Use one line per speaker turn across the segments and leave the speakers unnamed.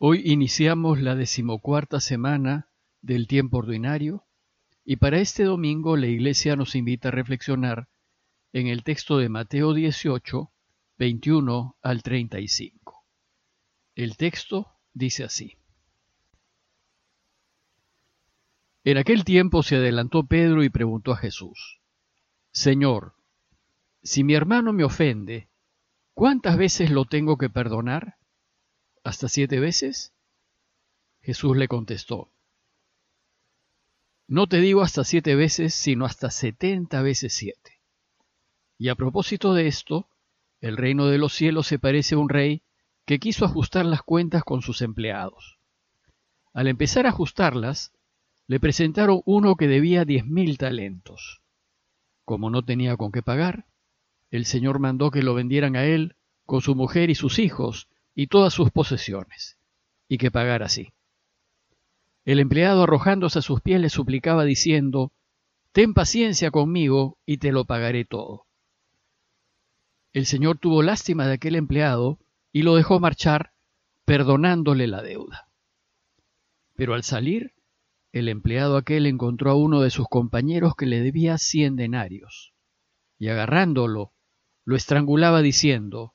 Hoy iniciamos la decimocuarta semana del tiempo ordinario y para este domingo la Iglesia nos invita a reflexionar en el texto de Mateo 18, 21 al 35. El texto dice así. En aquel tiempo se adelantó Pedro y preguntó a Jesús, Señor, si mi hermano me ofende, ¿cuántas veces lo tengo que perdonar? ¿Hasta siete veces? Jesús le contestó, No te digo hasta siete veces, sino hasta setenta veces siete. Y a propósito de esto, el reino de los cielos se parece a un rey que quiso ajustar las cuentas con sus empleados. Al empezar a ajustarlas, le presentaron uno que debía diez mil talentos. Como no tenía con qué pagar, el Señor mandó que lo vendieran a él con su mujer y sus hijos y todas sus posesiones, y que pagara así. El empleado arrojándose a sus pies le suplicaba diciendo, Ten paciencia conmigo y te lo pagaré todo. El Señor tuvo lástima de aquel empleado y lo dejó marchar, perdonándole la deuda. Pero al salir, el empleado aquel encontró a uno de sus compañeros que le debía cien denarios, y agarrándolo, lo estrangulaba diciendo,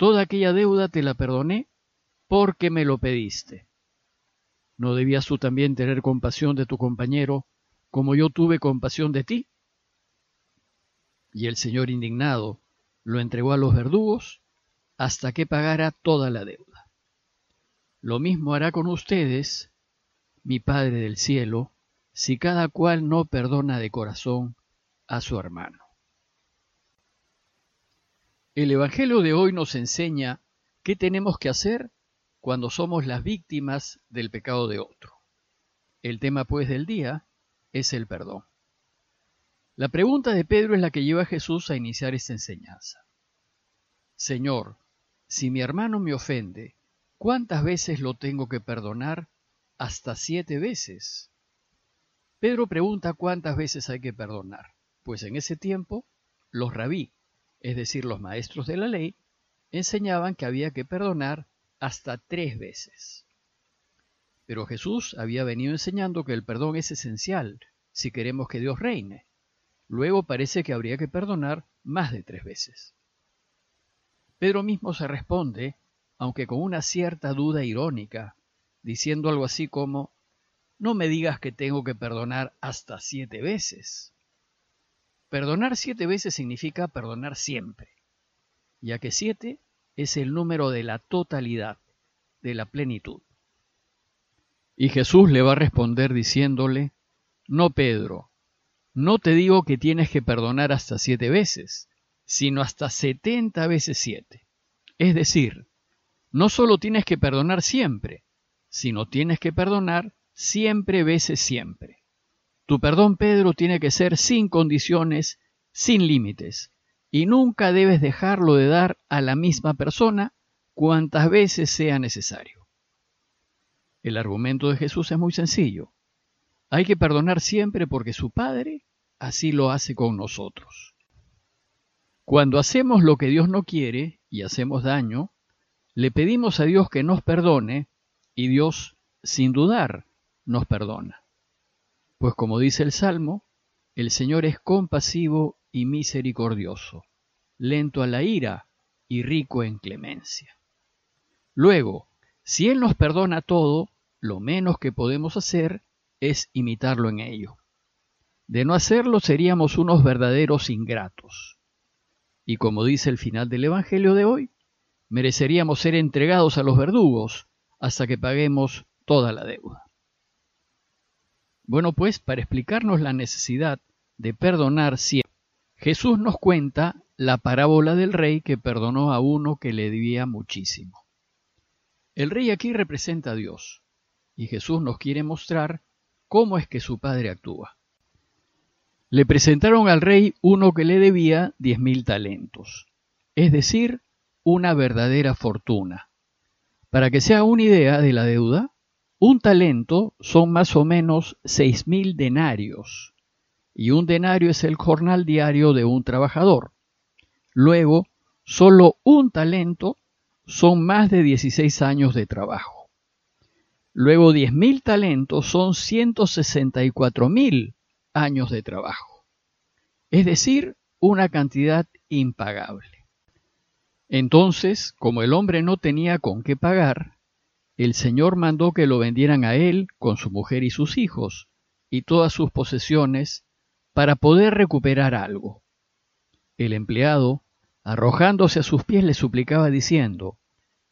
Toda aquella deuda te la perdoné porque me lo pediste. ¿No debías tú también tener compasión de tu compañero como yo tuve compasión de ti? Y el Señor indignado lo entregó a los verdugos hasta que pagara toda la deuda. Lo mismo hará con ustedes, mi Padre del cielo, si cada cual no perdona de corazón a su hermano. El Evangelio de hoy nos enseña qué tenemos que hacer cuando somos las víctimas del pecado de otro. El tema pues del día es el perdón. La pregunta de Pedro es la que lleva a Jesús a iniciar esta enseñanza. Señor, si mi hermano me ofende, ¿cuántas veces lo tengo que perdonar? Hasta siete veces. Pedro pregunta cuántas veces hay que perdonar, pues en ese tiempo los rabí, es decir, los maestros de la ley, enseñaban que había que perdonar hasta tres veces. Pero Jesús había venido enseñando que el perdón es esencial si queremos que Dios reine. Luego parece que habría que perdonar más de tres veces. Pedro mismo se responde, aunque con una cierta duda irónica, diciendo algo así como, no me digas que tengo que perdonar hasta siete veces. Perdonar siete veces significa perdonar siempre, ya que siete es el número de la totalidad, de la plenitud. Y Jesús le va a responder diciéndole, no Pedro, no te digo que tienes que perdonar hasta siete veces, sino hasta setenta veces siete. Es decir, no solo tienes que perdonar siempre, sino tienes que perdonar siempre veces siempre. Tu perdón, Pedro, tiene que ser sin condiciones, sin límites, y nunca debes dejarlo de dar a la misma persona cuantas veces sea necesario. El argumento de Jesús es muy sencillo. Hay que perdonar siempre porque su Padre así lo hace con nosotros. Cuando hacemos lo que Dios no quiere y hacemos daño, le pedimos a Dios que nos perdone y Dios, sin dudar, nos perdona. Pues como dice el Salmo, el Señor es compasivo y misericordioso, lento a la ira y rico en clemencia. Luego, si Él nos perdona todo, lo menos que podemos hacer es imitarlo en ello. De no hacerlo seríamos unos verdaderos ingratos. Y como dice el final del Evangelio de hoy, mereceríamos ser entregados a los verdugos hasta que paguemos toda la deuda. Bueno, pues para explicarnos la necesidad de perdonar siempre, Jesús nos cuenta la parábola del rey que perdonó a uno que le debía muchísimo. El rey aquí representa a Dios, y Jesús nos quiere mostrar cómo es que su padre actúa. Le presentaron al rey uno que le debía diez mil talentos, es decir, una verdadera fortuna. Para que sea una idea de la deuda, un talento son más o menos seis mil denarios, y un denario es el jornal diario de un trabajador. Luego, solo un talento son más de 16 años de trabajo. Luego, diez mil talentos son 164 mil años de trabajo. Es decir, una cantidad impagable. Entonces, como el hombre no tenía con qué pagar, el Señor mandó que lo vendieran a él con su mujer y sus hijos y todas sus posesiones para poder recuperar algo. El empleado, arrojándose a sus pies, le suplicaba diciendo,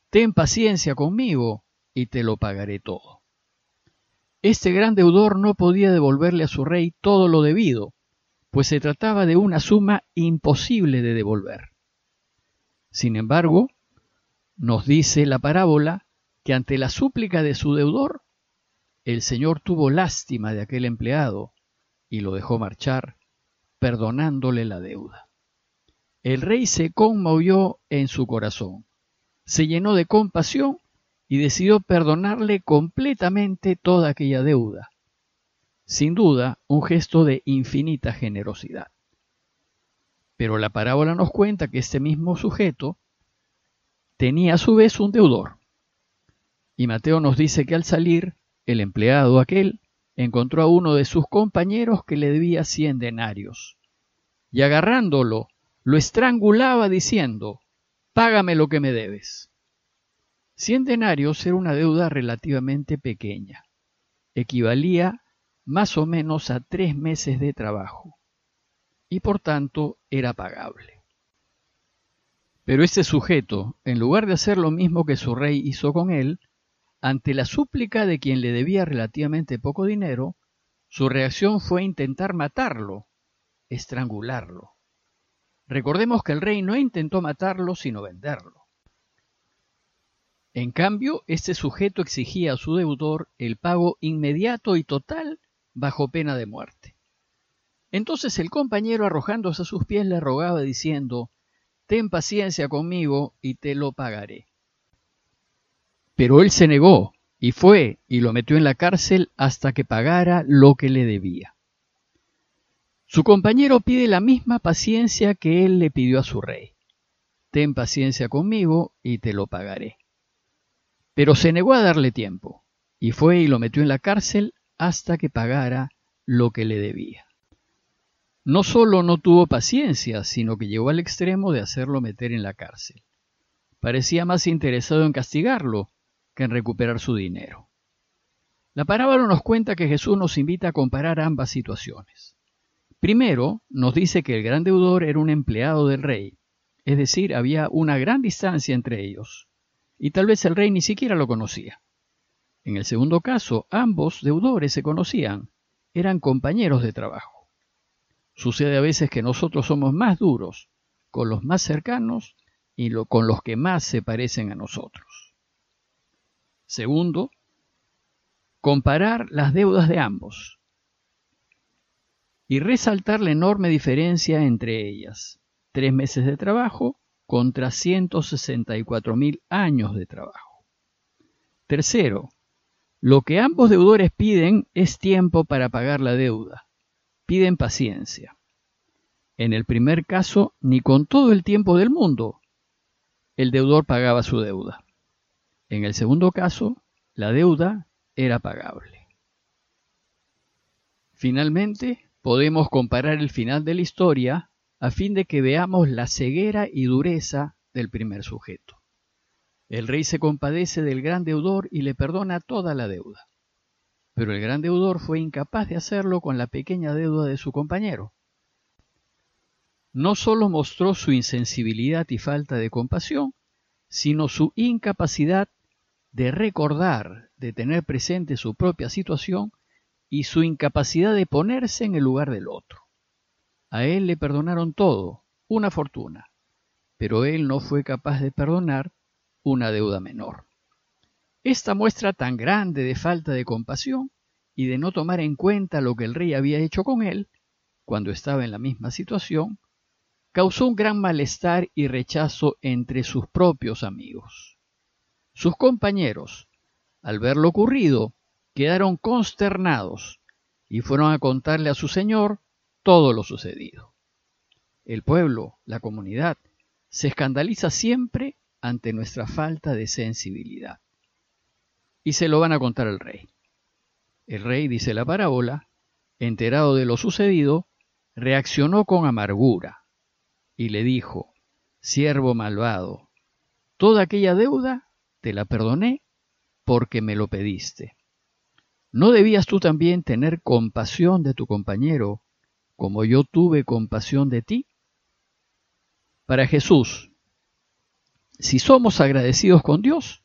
Ten paciencia conmigo y te lo pagaré todo. Este gran deudor no podía devolverle a su rey todo lo debido, pues se trataba de una suma imposible de devolver. Sin embargo, nos dice la parábola que ante la súplica de su deudor, el Señor tuvo lástima de aquel empleado y lo dejó marchar, perdonándole la deuda. El rey se conmovió en su corazón, se llenó de compasión y decidió perdonarle completamente toda aquella deuda. Sin duda, un gesto de infinita generosidad. Pero la parábola nos cuenta que este mismo sujeto tenía a su vez un deudor. Y Mateo nos dice que al salir, el empleado aquel encontró a uno de sus compañeros que le debía cien denarios. Y agarrándolo, lo estrangulaba diciendo, Págame lo que me debes. Cien denarios era una deuda relativamente pequeña. Equivalía más o menos a tres meses de trabajo y por tanto era pagable. Pero este sujeto, en lugar de hacer lo mismo que su rey hizo con él, ante la súplica de quien le debía relativamente poco dinero, su reacción fue intentar matarlo, estrangularlo. Recordemos que el rey no intentó matarlo sino venderlo. En cambio, este sujeto exigía a su deudor el pago inmediato y total bajo pena de muerte. Entonces el compañero arrojándose a sus pies le rogaba diciendo, Ten paciencia conmigo y te lo pagaré. Pero él se negó y fue y lo metió en la cárcel hasta que pagara lo que le debía. Su compañero pide la misma paciencia que él le pidió a su rey. Ten paciencia conmigo y te lo pagaré. Pero se negó a darle tiempo y fue y lo metió en la cárcel hasta que pagara lo que le debía no solo no tuvo paciencia, sino que llegó al extremo de hacerlo meter en la cárcel. Parecía más interesado en castigarlo que en recuperar su dinero. La parábola nos cuenta que Jesús nos invita a comparar ambas situaciones. Primero, nos dice que el gran deudor era un empleado del rey, es decir, había una gran distancia entre ellos, y tal vez el rey ni siquiera lo conocía. En el segundo caso, ambos deudores se conocían, eran compañeros de trabajo. Sucede a veces que nosotros somos más duros con los más cercanos y con los que más se parecen a nosotros. Segundo, comparar las deudas de ambos y resaltar la enorme diferencia entre ellas. Tres meses de trabajo contra 164 mil años de trabajo. Tercero, lo que ambos deudores piden es tiempo para pagar la deuda piden paciencia. En el primer caso, ni con todo el tiempo del mundo, el deudor pagaba su deuda. En el segundo caso, la deuda era pagable. Finalmente, podemos comparar el final de la historia a fin de que veamos la ceguera y dureza del primer sujeto. El rey se compadece del gran deudor y le perdona toda la deuda pero el gran deudor fue incapaz de hacerlo con la pequeña deuda de su compañero. No solo mostró su insensibilidad y falta de compasión, sino su incapacidad de recordar, de tener presente su propia situación y su incapacidad de ponerse en el lugar del otro. A él le perdonaron todo, una fortuna, pero él no fue capaz de perdonar una deuda menor. Esta muestra tan grande de falta de compasión y de no tomar en cuenta lo que el rey había hecho con él, cuando estaba en la misma situación, causó un gran malestar y rechazo entre sus propios amigos. Sus compañeros, al ver lo ocurrido, quedaron consternados y fueron a contarle a su señor todo lo sucedido. El pueblo, la comunidad, se escandaliza siempre ante nuestra falta de sensibilidad. Y se lo van a contar al rey. El rey, dice la parábola, enterado de lo sucedido, reaccionó con amargura y le dijo, siervo malvado, toda aquella deuda te la perdoné porque me lo pediste. ¿No debías tú también tener compasión de tu compañero como yo tuve compasión de ti? Para Jesús, si somos agradecidos con Dios,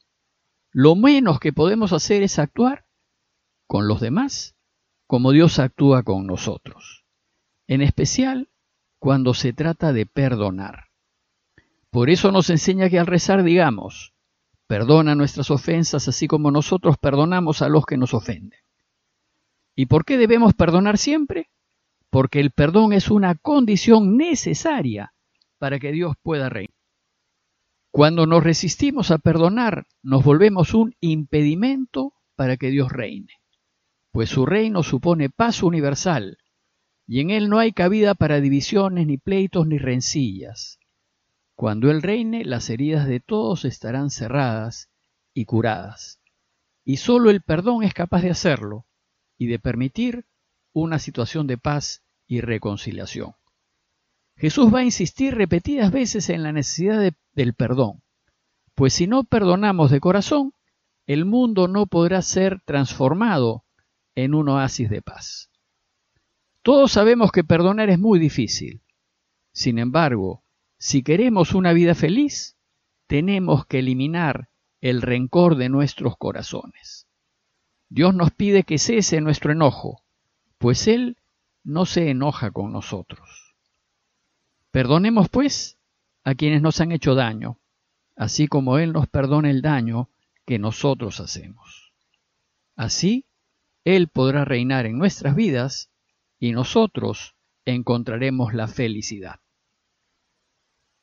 lo menos que podemos hacer es actuar con los demás como Dios actúa con nosotros, en especial cuando se trata de perdonar. Por eso nos enseña que al rezar digamos, perdona nuestras ofensas así como nosotros perdonamos a los que nos ofenden. ¿Y por qué debemos perdonar siempre? Porque el perdón es una condición necesaria para que Dios pueda reinar. Cuando nos resistimos a perdonar, nos volvemos un impedimento para que Dios reine, pues su reino supone paz universal, y en él no hay cabida para divisiones, ni pleitos, ni rencillas. Cuando Él reine, las heridas de todos estarán cerradas y curadas, y sólo el perdón es capaz de hacerlo y de permitir una situación de paz y reconciliación. Jesús va a insistir repetidas veces en la necesidad del perdón, pues si no perdonamos de corazón, el mundo no podrá ser transformado en un oasis de paz. Todos sabemos que perdonar es muy difícil. Sin embargo, si queremos una vida feliz, tenemos que eliminar el rencor de nuestros corazones. Dios nos pide que cese nuestro enojo, pues Él no se enoja con nosotros. Perdonemos, pues, a quienes nos han hecho daño, así como Él nos perdona el daño que nosotros hacemos. Así, Él podrá reinar en nuestras vidas y nosotros encontraremos la felicidad.